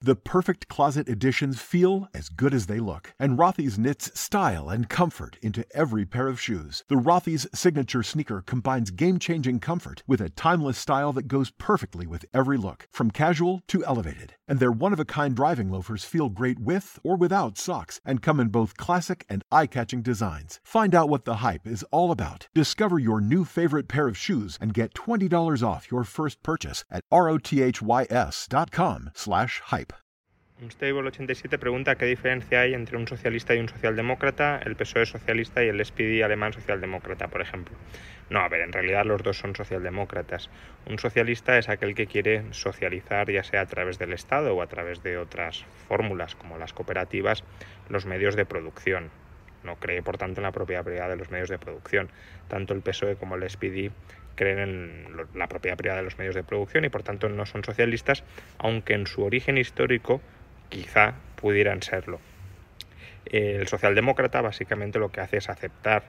The perfect closet additions feel as good as they look, and Rothy's knits style and comfort into every pair of shoes. The Rothy's signature sneaker combines game-changing comfort with a timeless style that goes perfectly with every look, from casual to elevated. And their one-of-a-kind driving loafers feel great with or without socks and come in both classic and eye-catching designs. Find out what the hype is all about. Discover your new favorite pair of shoes and get $20 off your first purchase at rothys.com slash hype. Unstable87 pregunta qué diferencia hay entre un socialista y un socialdemócrata, el PSOE socialista y el SPD alemán socialdemócrata, por ejemplo. No, a ver, en realidad los dos son socialdemócratas. Un socialista es aquel que quiere socializar, ya sea a través del Estado o a través de otras fórmulas, como las cooperativas, los medios de producción. No cree, por tanto, en la propiedad privada de los medios de producción. Tanto el PSOE como el SPD creen en la propiedad privada de los medios de producción y, por tanto, no son socialistas, aunque en su origen histórico quizá pudieran serlo. El socialdemócrata básicamente lo que hace es aceptar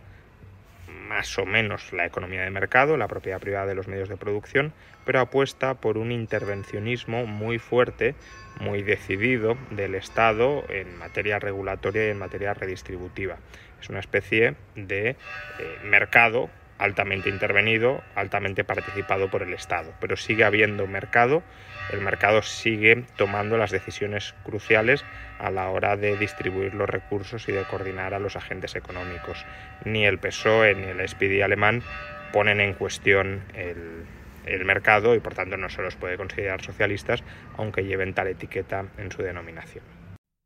más o menos la economía de mercado, la propiedad privada de los medios de producción, pero apuesta por un intervencionismo muy fuerte, muy decidido del Estado en materia regulatoria y en materia redistributiva. Es una especie de eh, mercado altamente intervenido, altamente participado por el Estado, pero sigue habiendo mercado, el mercado sigue tomando las decisiones cruciales a la hora de distribuir los recursos y de coordinar a los agentes económicos. Ni el PSOE ni el SPD alemán ponen en cuestión el, el mercado y por tanto no se los puede considerar socialistas, aunque lleven tal etiqueta en su denominación.